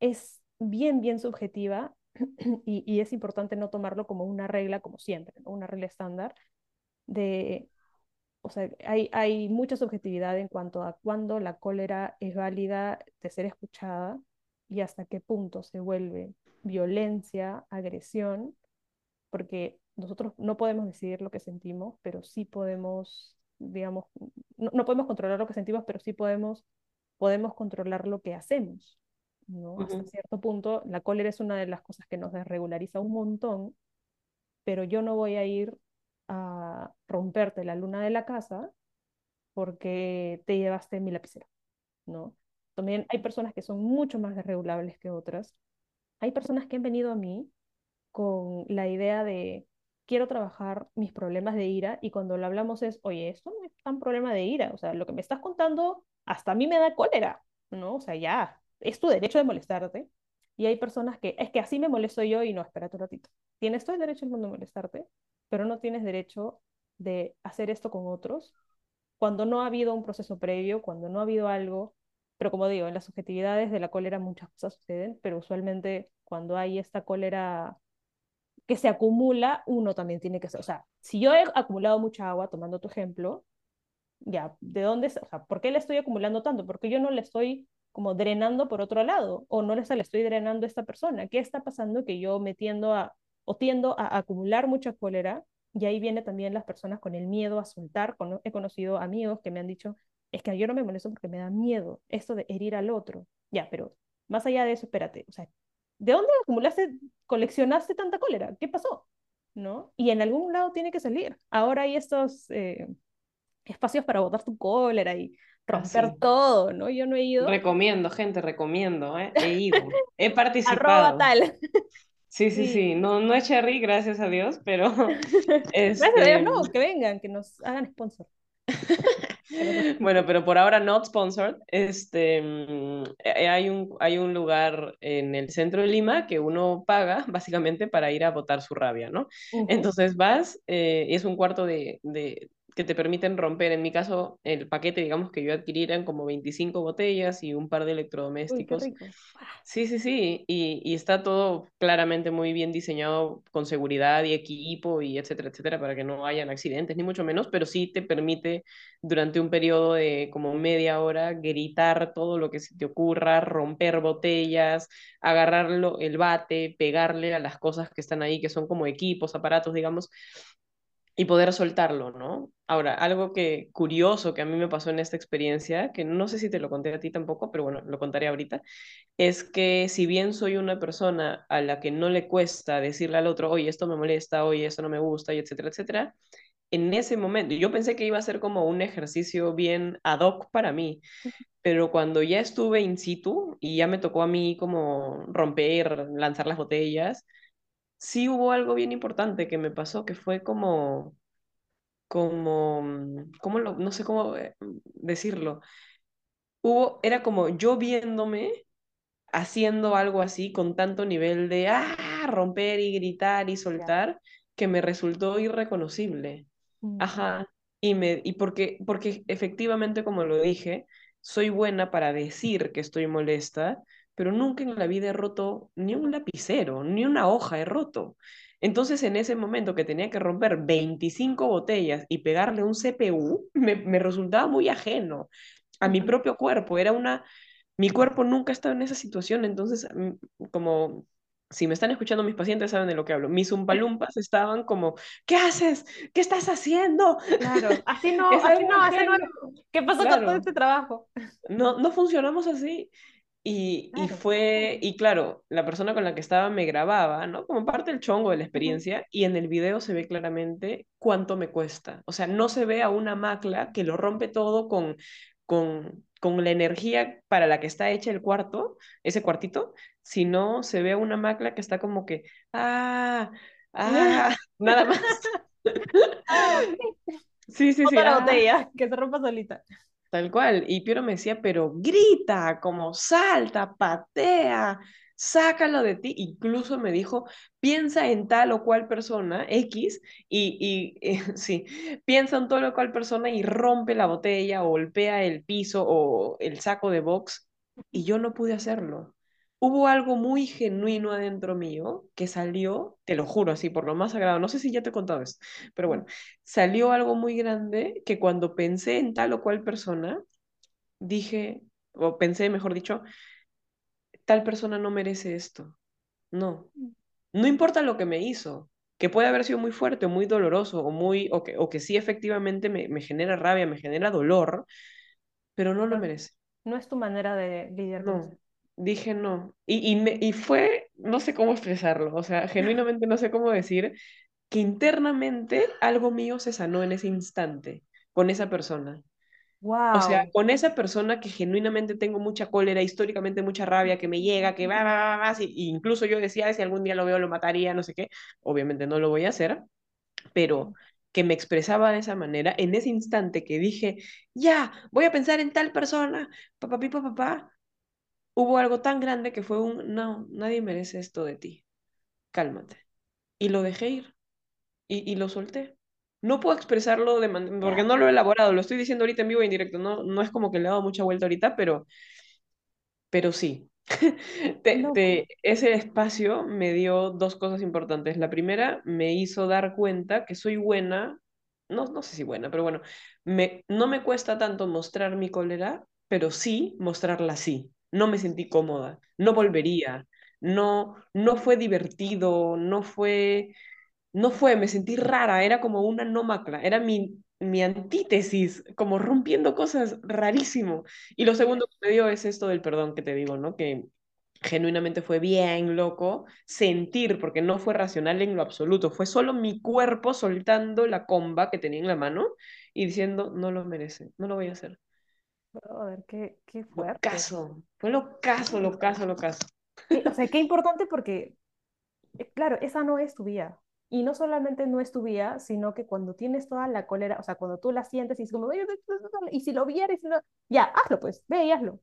Es bien, bien subjetiva y, es importante no tomarlo como una regla, como siempre. Una regla estándar de o sea, hay, hay mucha subjetividad en cuanto a cuándo la cólera es válida de ser escuchada y hasta qué punto se vuelve violencia, agresión, porque nosotros no podemos decidir lo que sentimos, pero sí podemos, digamos, no, no podemos controlar lo que sentimos, pero sí podemos, podemos controlar lo que hacemos. ¿no? Hasta cierto punto, la cólera es una de las cosas que nos desregulariza un montón, pero yo no voy a ir a romperte la luna de la casa porque te llevaste mi lapicero, ¿no? También hay personas que son mucho más desregulables que otras. Hay personas que han venido a mí con la idea de quiero trabajar mis problemas de ira y cuando lo hablamos es, oye, esto no es tan problema de ira, o sea, lo que me estás contando hasta a mí me da cólera, ¿no? O sea, ya, es tu derecho de molestarte. Y hay personas que, es que así me molesto yo y no, espérate un ratito. Tienes todo el derecho del mundo de molestarte, pero no tienes derecho de hacer esto con otros cuando no ha habido un proceso previo, cuando no ha habido algo, pero como digo, en las subjetividades de la cólera muchas cosas suceden, pero usualmente cuando hay esta cólera que se acumula, uno también tiene que ser, o sea, si yo he acumulado mucha agua, tomando tu ejemplo, ya, ¿de dónde, o sea, por qué le estoy acumulando tanto? Porque yo no le estoy como drenando por otro lado, o no le estoy drenando a esta persona. ¿Qué está pasando que yo me tiendo a o tiendo a acumular mucha cólera y ahí viene también las personas con el miedo a soltar. He conocido amigos que me han dicho, es que yo no me molesto porque me da miedo esto de herir al otro. Ya, pero más allá de eso, espérate, o sea, ¿de dónde acumulaste, coleccionaste tanta cólera? ¿Qué pasó? ¿No? Y en algún lado tiene que salir. Ahora hay estos eh, espacios para botar tu cólera y romper todo, ¿no? Yo no he ido. Recomiendo, gente, recomiendo, ¿eh? He ido, he participado. Arroba tal. Sí, sí, sí, no, no es Cherry, gracias a Dios, pero... Gracias a Dios, no, este que vengan, que nos hagan sponsor. bueno, pero por ahora not sponsored. Este, mm, eh, hay, un, hay un lugar en el centro de Lima que uno paga básicamente para ir a botar su rabia, ¿no? Entonces vas, eh, es un cuarto de, de, que te permiten romper. En mi caso, el paquete, digamos, que yo adquirí eran como 25 botellas y un par de electrodomésticos. sí, sí, sí. Y, y, está todo claramente muy bien diseñado con seguridad y equipo y etcétera, etcétera, para que no hayan accidentes, ni mucho menos, pero sí te permite durante un periodo de como media hora gritar todo lo que se te ocurra, romper botellas, agarrarlo, el bate, pegarle a las cosas que están ahí, que son como equipos, aparatos, digamos y poder soltarlo, ¿no? Ahora, algo que curioso que a mí me pasó en esta experiencia, que no sé si te lo conté a ti tampoco, pero bueno, lo contaré ahorita, es que si bien soy una persona a la que no le cuesta decirle al otro, oye, esto me molesta, oye, esto no me gusta, y etcétera, etcétera, en ese momento, yo pensé que iba a ser como un ejercicio bien ad hoc para mí, pero cuando ya estuve in situ y ya me tocó a mí como romper, lanzar las botellas, sí hubo algo bien importante que me pasó, que fue como, como, mm, ¿cómo lo, no sé cómo eh, decirlo. Hubo, era como yo viéndome haciendo algo así con tanto nivel de ah, romper y gritar y soltar que me resultó irreconocible. Mm. Ajá. Y, me, y porque, porque efectivamente, como lo dije, soy buena para decir que estoy molesta, pero nunca en la vida he roto ni un lapicero, ni una hoja he roto. Entonces, en ese momento que tenía que romper 25 botellas y pegarle un CPU, me, me resultaba muy ajeno a mi propio cuerpo. Era una, mi cuerpo nunca estaba en esa situación, entonces, mm, como si me están escuchando mis pacientes saben de lo que hablo. Mis umpalumpas estaban como, ¿qué haces? ¿Qué estás haciendo? Claro, así no, así no, así no. ¿Qué pasó con todo este trabajo? No, no funcionamos así. Y, y, fue, y claro, la persona con la que estaba me grababa, ¿no? Como parte del chongo de la experiencia, y en el video se ve claramente cuánto me cuesta. O sea, no se ve a una macla que lo rompe todo con, con, con la energía para la que está hecha el cuarto, ese cuartito, sino se ve a una macla que está como que, ah, ah, nada más. Ah, sí, sí, sí. Otra ah. botella, que se rompa solita. Tal cual. Y Piero me decía, pero grita, como salta, patea, sácalo de ti. Incluso me dijo, piensa en tal o cual persona, X, y, y sí, piensa en tal o cual persona y rompe la botella o golpea el piso o el saco de box. Y yo no pude hacerlo. Hubo algo muy genuino adentro mío que salió, te lo juro así, por lo más sagrado, no sé si ya te he contado esto, pero bueno, salió algo muy grande que cuando pensé en tal o cual persona, dije, o pensé, mejor dicho, tal persona no merece esto. No. No importa lo que me hizo, que puede haber sido muy fuerte o muy doloroso o, muy, o, que, o que sí efectivamente me, me genera rabia, me genera dolor, pero no lo merece. No es tu manera de lidiar con eso. Dije no. Y, y, me, y fue, no sé cómo expresarlo, o sea, genuinamente no sé cómo decir que internamente algo mío se sanó en ese instante con esa persona. O sea, con esa persona que genuinamente tengo mucha cólera, históricamente mucha rabia, que me llega, que va, va, va, va, y incluso yo decía, si algún día lo veo, lo mataría, no sé qué, obviamente no lo voy a hacer, pero que me expresaba de esa manera, en ese instante que dije, ya, voy a pensar en tal persona, papá, papá, papá, hubo algo tan grande que fue un, no, nadie merece esto de ti, cálmate. Y lo dejé ir, y, y lo solté. No puedo expresarlo de porque no lo he elaborado, lo estoy diciendo ahorita en vivo e en directo, no, no es como que le he dado mucha vuelta ahorita, pero, pero sí. te, ese espacio me dio dos cosas importantes. La primera, me hizo dar cuenta que soy buena, no, no sé si buena, pero bueno, me, no me cuesta tanto mostrar mi cólera, pero sí mostrarla así. No me sentí cómoda, no volvería, no, no fue divertido, no fue no fue, me sentí rara, era como una nómacla, era mi, mi antítesis, como rompiendo cosas rarísimo. Y lo segundo que me dio es esto del perdón que te digo, ¿no? Que genuinamente fue bien loco sentir, porque no fue racional en lo absoluto, fue solo mi cuerpo soltando la comba que tenía en la mano y diciendo, no lo merece, no lo voy a hacer. Ver qué, qué fuerte. Locazo, fue locazo, locazo, locazo. O sea, qué importante porque, eh, claro, esa no es tu vida. Y no solamente no es tu vida, sino que cuando tienes toda la cólera, o sea, cuando tú la sientes y es como, y si lo vieras, ya, hazlo pues, ve y hazlo.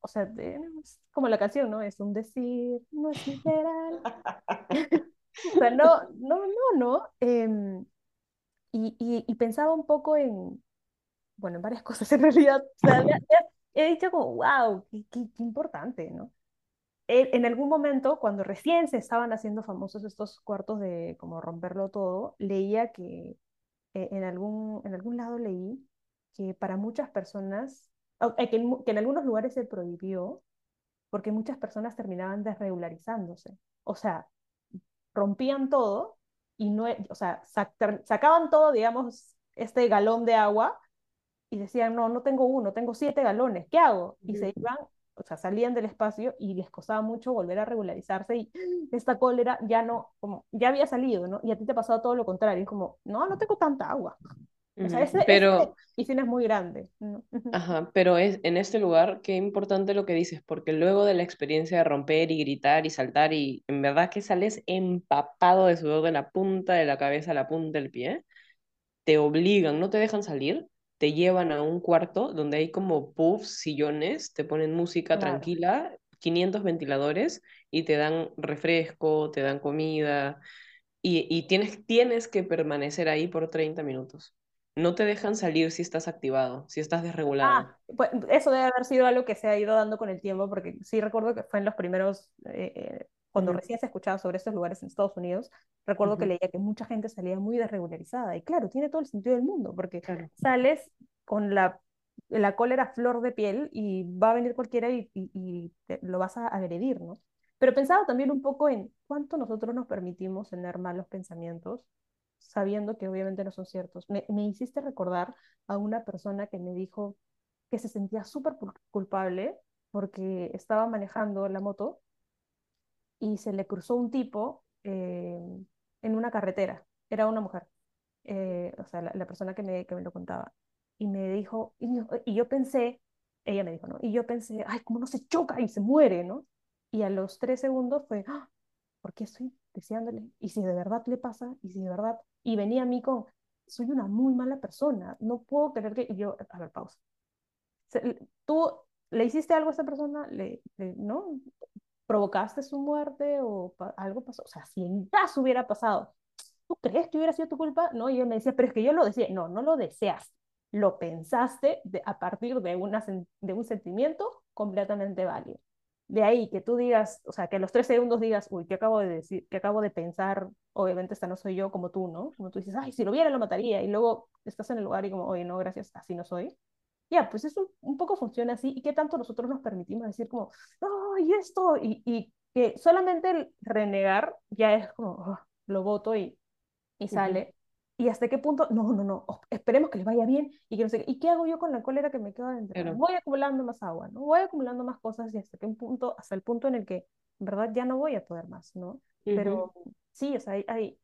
O sea, es como la canción, ¿no? Es un decir, no es literal. o sea, no, no, no, no. Em, y, y, y, pensaba un poco en, bueno, en varias cosas en realidad. He dicho como, wow, qué, qué, qué importante, ¿no? en algún momento, cuando recién se estaban haciendo famosos estos cuartos de como romperlo todo, leía que eh, en, algún, en algún lado leí que para muchas personas, en, que en algunos lugares se prohibió porque muchas personas terminaban desregularizándose. O sea, rompían todo y no, o sea, sacaban todo, digamos, este galón de agua y decían, no, no tengo uno, tengo siete galones, ¿qué hago? Y se iban o sea, salían del espacio y les costaba mucho volver a regularizarse y esta cólera ya no, como, ya había salido, ¿no? Y a ti te ha pasado todo lo contrario, es como, no, no tengo tanta agua. O sea, ese, pero, piscina es muy grande. Ajá, pero es en este lugar qué importante lo que dices, porque luego de la experiencia de romper y gritar y saltar y en verdad que sales empapado de sudor de la punta de la cabeza a la punta del pie, te obligan, no te dejan salir, te llevan a un cuarto donde hay como puffs, sillones, te ponen música tranquila, 500 ventiladores y te dan refresco, te dan comida y, y, tienes, tienes que permanecer ahí por 30 minutos. No te dejan salir si estás activado, si estás desregulado. Ah, pues eso debe haber sido algo que se ha ido dando con el tiempo, porque sí recuerdo que fue en los primeros eh, eh cuando recién se escuchaba sobre estos lugares en Estados Unidos, recuerdo que leía que mucha gente salía muy desregularizada. Y claro, tiene todo el sentido del mundo, porque sales con la, la cólera flor de piel y va a venir cualquiera y, y, lo vas a agredir, ¿no? Pero pensaba también un poco en cuánto nosotros nos permitimos tener malos pensamientos, sabiendo que obviamente no son ciertos. Me, me hiciste recordar a una persona que me dijo que se sentía súper culpable porque estaba manejando la moto y se le cruzó un tipo eh, en una carretera. Era una mujer, eh, o sea, la, persona que me, que me lo contaba. Y me dijo, y, yo pensé, ella me dijo, ¿no? Y yo pensé, ay, ¿cómo no se choca y se muere, ¿no? Y a los tres segundos fue, ¡Ah! ¿por qué estoy deseándole? ¿Y si de verdad le pasa? ¿Y si de verdad? Y venía a mí con, soy una muy mala persona, no puedo creer que... Y yo, a ver, pausa. ¿Tú le hiciste algo a esta persona? ¿Le, le no? Provocaste su muerte o algo pasó. O sea, si en caso hubiera pasado, ¿tú crees que hubiera sido tu culpa? No, y yo me decía, pero es que yo lo decía. No, no lo deseas. lo pensaste de, a partir de, una, de un sentimiento completamente válido. De ahí que tú digas, o sea, que a los tres segundos digas, uy, ¿qué acabo de decir? ¿Qué acabo de pensar? Obviamente esta no soy yo como tú, ¿no? Como tú dices, ay, si lo viera lo mataría. Y luego estás en el lugar y como, oye, no, gracias, así no soy. Ya, pues eso un poco funciona así. ¿Y qué tanto nosotros nos permitimos decir como, no, y esto? Y, y que solamente el renegar ya es como, oh, lo voto y, y sale y hasta qué punto, no, no, no, esperemos que les vaya bien y que no sé, ¿y qué hago yo con la cólera que me queda dentro? Voy acumulando más agua, ¿no? Voy acumulando más cosas y hasta qué punto, hasta el punto en el que, en verdad, ya no voy a poder más, ¿no? Pero sí, o sea, hay, hay,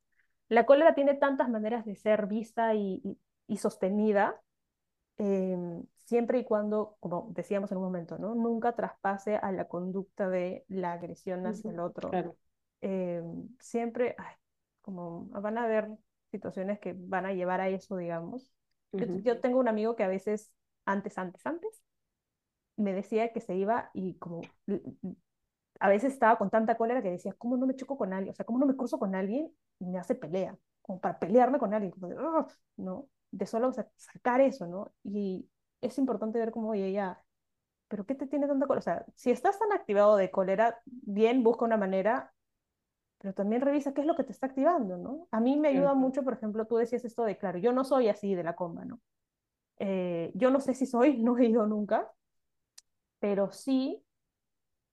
la cólera tiene tantas maneras de ser vista y, y, sostenida, em, siempre y cuando, como decíamos en un momento, ¿no? Nunca traspase a la conducta de la agresión hacia el otro. Em, siempre, ay, como van a haber situaciones que van a llevar a eso, digamos. yo, tengo un amigo que a veces, antes, antes, antes, me decía que se iba y como a veces estaba con tanta cólera que decía, ¿cómo no me choco con alguien? O sea, ¿cómo no me cruzo con alguien y me hace pelea? Como para pelearme con alguien, como de, ¿no? De solo sacar eso, ¿no? Y es importante ver cómo, oye, ya, ¿pero qué te tiene tanta cólera? O sea, si estás tan activado de cólera, bien, busca una manera pero también revisa qué es lo que te está activando, ¿no? A mí me ayuda mucho, por ejemplo, tú decías esto de, claro, yo no soy así de la comba, ¿no? Eh, yo no sé si soy, no he ido nunca, pero sí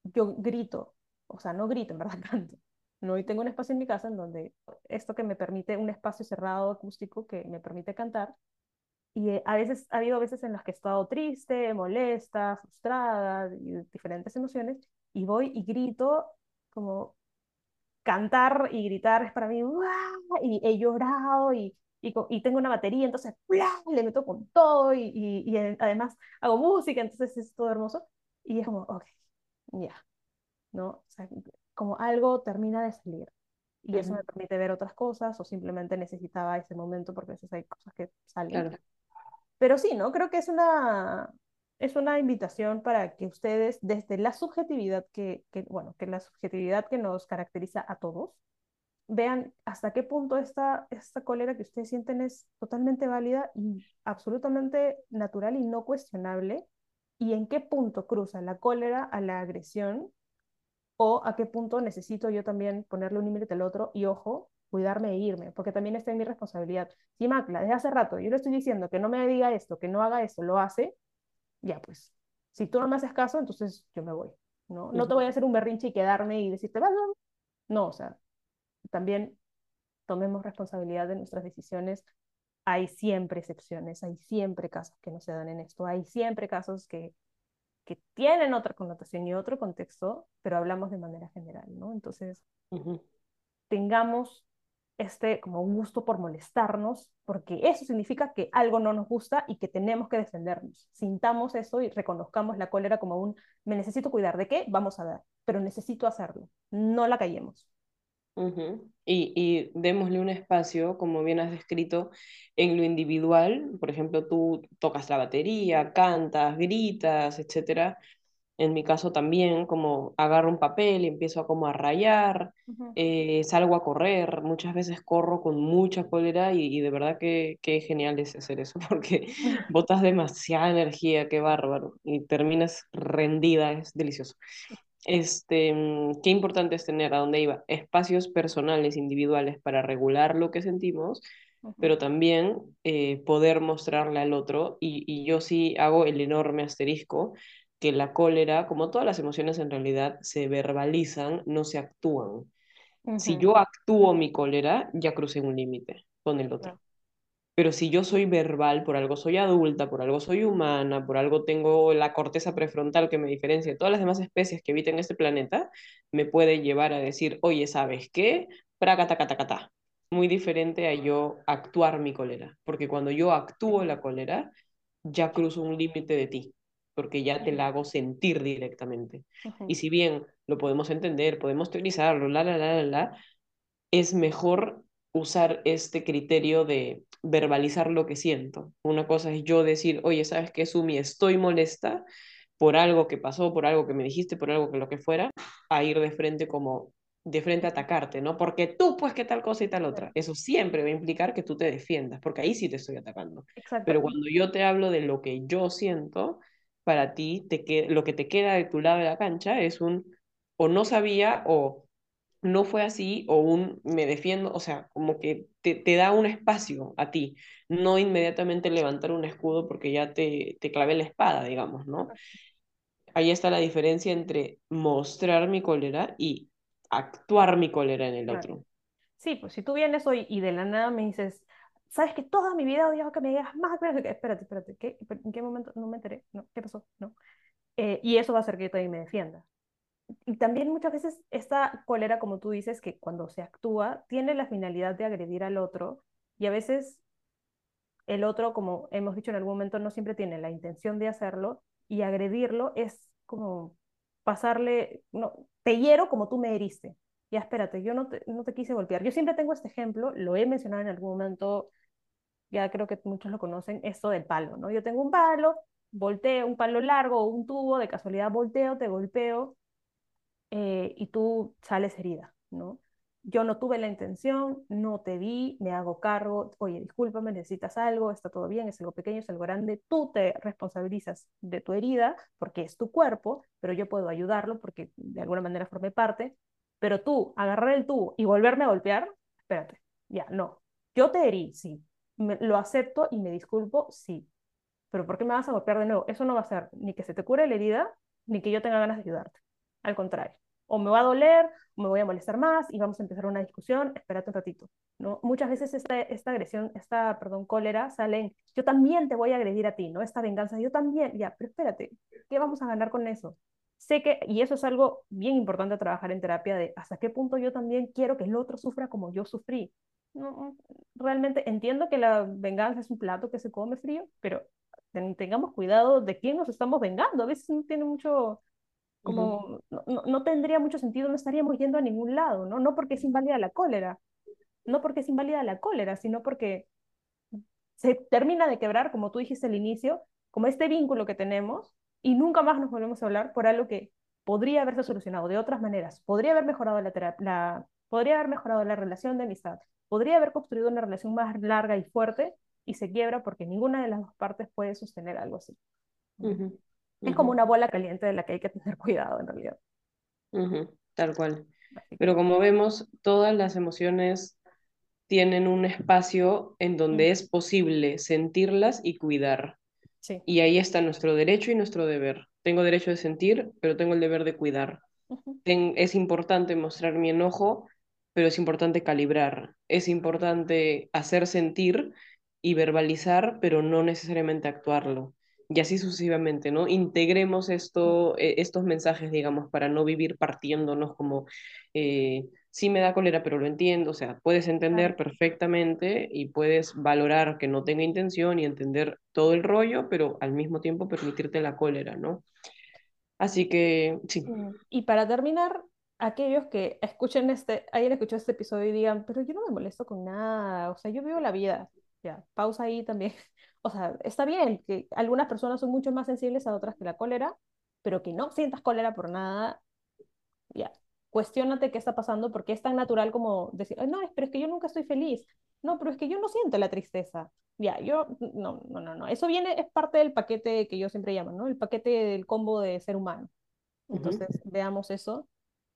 yo grito, o sea, no grito, en verdad canto. ¿no? Y tengo un espacio en mi casa en donde esto que me permite, un espacio cerrado acústico que me permite cantar. Y eh, a veces, ha habido veces en las que he estado triste, molesta, frustrada, y diferentes emociones, y voy y grito como cantar y gritar es para mí, y he llorado y, y, tengo una batería, entonces le meto con todo y, y, además hago música, entonces es todo hermoso. Y es como, ok, ya, ¿no? O sea, como algo termina de salir. Y eso me permite ver otras cosas o simplemente necesitaba ese momento porque a veces hay cosas que salen. Pero sí, ¿no? Creo que es una, es una invitación para que ustedes, desde la subjetividad que, bueno, que la subjetividad que nos caracteriza a todos, vean hasta qué punto esta, esta cólera que ustedes sienten es totalmente válida y absolutamente natural y no cuestionable, y en qué punto cruza la cólera a la agresión, o a qué punto necesito yo también ponerle un límite al otro, y ojo, cuidarme e irme, porque también está en mi responsabilidad. Si Macla, desde hace rato, yo le estoy diciendo que no me diga esto, que no haga esto, lo hace, ya pues, si tú no me haces caso, entonces yo me voy, ¿no? No te voy a hacer un berrinche y quedarme y decirte, va, no, o sea, también tomemos responsabilidad de nuestras decisiones. Hay siempre excepciones, hay siempre casos que no se dan en esto, hay siempre casos que, que tienen otra connotación y otro contexto, pero hablamos de manera general, ¿no? Entonces, tengamos este como gusto por molestarnos, porque eso significa que algo no nos gusta y que tenemos que defendernos. Sintamos eso y reconozcamos la cólera como un, me necesito cuidar de qué, vamos a dar, pero necesito hacerlo, no la callemos. y, y démosle un espacio, como bien has descrito, en lo individual, por ejemplo, tú tocas la batería, cantas, gritas, etcétera, en mi caso también, como agarro un papel y empiezo a como a rayar, eh, salgo a correr, muchas veces corro con mucha cólera y, de verdad que, que, genial es hacer eso porque botas demasiada energía, qué bárbaro, y terminas rendida, es delicioso. Este, mm, qué importante es tener a dónde iba espacios personales, individuales para regular lo que sentimos, pero también eh, poder mostrarle al otro, y, y yo sí hago el enorme asterisco que la cólera, como todas las emociones en realidad, se verbalizan, no se actúan. Si yo actúo mi cólera, ya crucé un límite con el otro. Pero si yo soy verbal, por algo soy adulta, por algo soy humana, por algo tengo la corteza prefrontal que me diferencia de todas las demás especies que habitan este planeta, me puede llevar a decir, oye, ¿sabes qué? Pracatacatacata. Muy diferente a yo actuar mi cólera. Porque cuando yo actúo la cólera, ya cruzo un límite de ti porque ya te la hago sentir directamente. Y si bien lo podemos entender, podemos teorizarlo, la, la, la, la, la, es mejor usar este criterio de verbalizar lo que siento. Una cosa es yo decir, oye, ¿sabes qué, Sumi? Estoy molesta por algo que pasó, por algo que me dijiste, por algo que lo que fuera, a ir de frente como, de frente a atacarte, ¿no? Porque tú, pues, qué tal cosa y tal otra. Eso siempre va a implicar que tú te defiendas, porque ahí sí te estoy atacando. Pero cuando yo te hablo de lo que yo siento, para ti, te que, lo que te queda de tu lado de la cancha es un o no sabía o no fue así o un me defiendo, o sea, como que te, te da un espacio a ti, no inmediatamente levantar un escudo porque ya te, te clavé la espada, digamos, ¿no? Ahí está la diferencia entre mostrar mi cólera y actuar mi cólera en el otro. Sí, pues si tú vienes hoy y de la nada me dices, sabes que toda mi vida odiaba que me digas más, espérate, espérate, ¿qué? ¿en qué momento no me enteré? ¿No? ¿Qué pasó? ¿No? Eh, y eso va a hacer que yo también me defienda. Y también muchas veces esta cólera, como tú dices, que cuando se actúa, tiene la finalidad de agredir al otro y a veces el otro, como hemos dicho en algún momento, no siempre tiene la intención de hacerlo y agredirlo es como pasarle, no, te hiero como tú me heriste. Ya espérate, yo no te, no te quise golpear. Yo siempre tengo este ejemplo, lo he mencionado en algún momento, ya creo que muchos lo conocen, esto del palo, ¿no? Yo tengo un palo, volteo, un palo largo o un tubo, de casualidad volteo, te golpeo eh, y tú sales herida, ¿no? Yo no tuve la intención, no te vi, me hago cargo, oye, discúlpame, necesitas algo, está todo bien, es algo pequeño, es algo grande, tú te responsabilizas de tu herida porque es tu cuerpo, pero yo puedo ayudarlo porque de alguna manera formé parte, pero tú agarrar el tubo y volverme a golpear, espérate, ya, no, yo te herí, sí, lo acepto y me disculpo, sí, pero ¿por qué me vas a golpear de nuevo? Eso no va a ser ni que se te cure la herida, ni que yo tenga ganas de ayudarte, al contrario o me va a doler, o me voy a molestar más y vamos a empezar una discusión, espérate un ratito. ¿no? Muchas veces esta, esta agresión, esta, perdón, cólera sale en, yo también te voy a agredir a ti, ¿no? Esta venganza, yo también, ya, pero espérate, ¿qué vamos a ganar con eso? Sé que, y eso es algo bien importante a trabajar en terapia, de hasta qué punto yo también quiero que el otro sufra como yo sufrí. No, realmente entiendo que la venganza es un plato que se come frío, pero tengamos cuidado de quién nos estamos vengando. A veces no tiene mucho, como no, no, tendría mucho sentido, no estaríamos yendo a ningún lado, ¿no? No porque es inválida la cólera, no porque es inválida la cólera, sino porque se termina de quebrar, como tú dijiste al inicio, como este vínculo que tenemos y nunca más nos volvemos a hablar por algo que podría haberse solucionado de otras maneras, podría haber mejorado la, la podría haber mejorado la relación de amistad, podría haber construido una relación más larga y fuerte y se quiebra porque ninguna de las dos partes puede sostener algo así. Es como una bola caliente de la que hay que tener cuidado en realidad. Tal cual. Pero como vemos, todas las emociones tienen un espacio en donde es posible sentirlas y cuidar. Sí. Y ahí está nuestro derecho y nuestro deber. Tengo derecho de sentir, pero tengo el deber de cuidar. es importante mostrar mi enojo, pero es importante calibrar. Es importante hacer sentir y verbalizar, pero no necesariamente actuarlo y así sucesivamente, ¿no? Integremos esto, eh, estos mensajes, digamos, para no vivir partiéndonos como, eh, sí me da cólera, pero lo entiendo, o sea, puedes entender perfectamente y puedes valorar que no tenga intención y entender todo el rollo, pero al mismo tiempo permitirte la cólera, ¿no? Así que, sí. Y para terminar, aquellos que escuchen este, hayan escuchado este episodio y digan, pero yo no me molesto con nada, o sea, yo vivo la vida, ya, pausa ahí también o sea, está bien que algunas personas son mucho más sensibles a otras que la cólera, pero que no sientas cólera por nada, ya, cuestionate qué está pasando porque es tan natural como decir, no, pero es que yo nunca estoy feliz. No, pero es que yo no siento la tristeza. Ya, yo, no, no, no, no. Eso viene, es parte del paquete que yo siempre llamo, ¿no? El paquete del combo de ser humano. Entonces, veamos eso.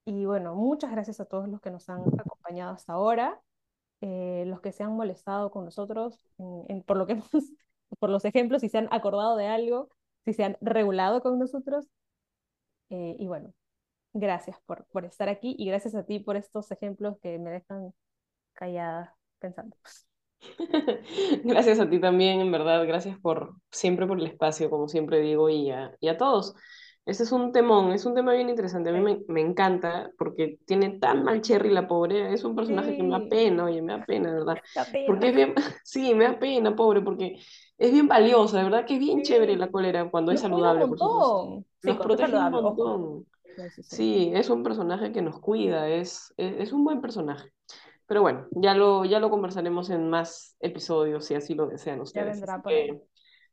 Y bueno, muchas gracias a todos los que nos han acompañado hasta ahora, eh, los que se han molestado con nosotros, por lo que hemos por los ejemplos, si se han acordado de algo, si se han regulado con nosotros. Eh, y bueno, gracias por, por estar aquí y gracias a ti por estos ejemplos que me dejan callada pensando. Gracias a ti también, en verdad, gracias por siempre por el espacio, como siempre digo, y a, y a todos. Este es un temón, es un tema bien interesante. A mí me, me, encanta porque tiene tan mal Cherry la pobre. Es un personaje que me da pena, oye, me da pena, ¿verdad? Porque es bien, sí, me da pena, pobre, porque es bien valiosa, de verdad que es bien chévere la cólera cuando es saludable, por supuesto. Sí, nos protege un montón. Sí, es un personaje que nos cuida, es, es, un buen personaje. Pero bueno, ya lo, ya lo conversaremos en más episodios, si así lo desean ustedes. Ya vendrá,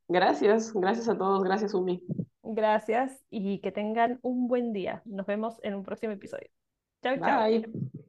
Gracias, gracias a todos, gracias Umi. Gracias y que tengan un buen día. Nos vemos en un próximo episodio. Chao, chao. Bye.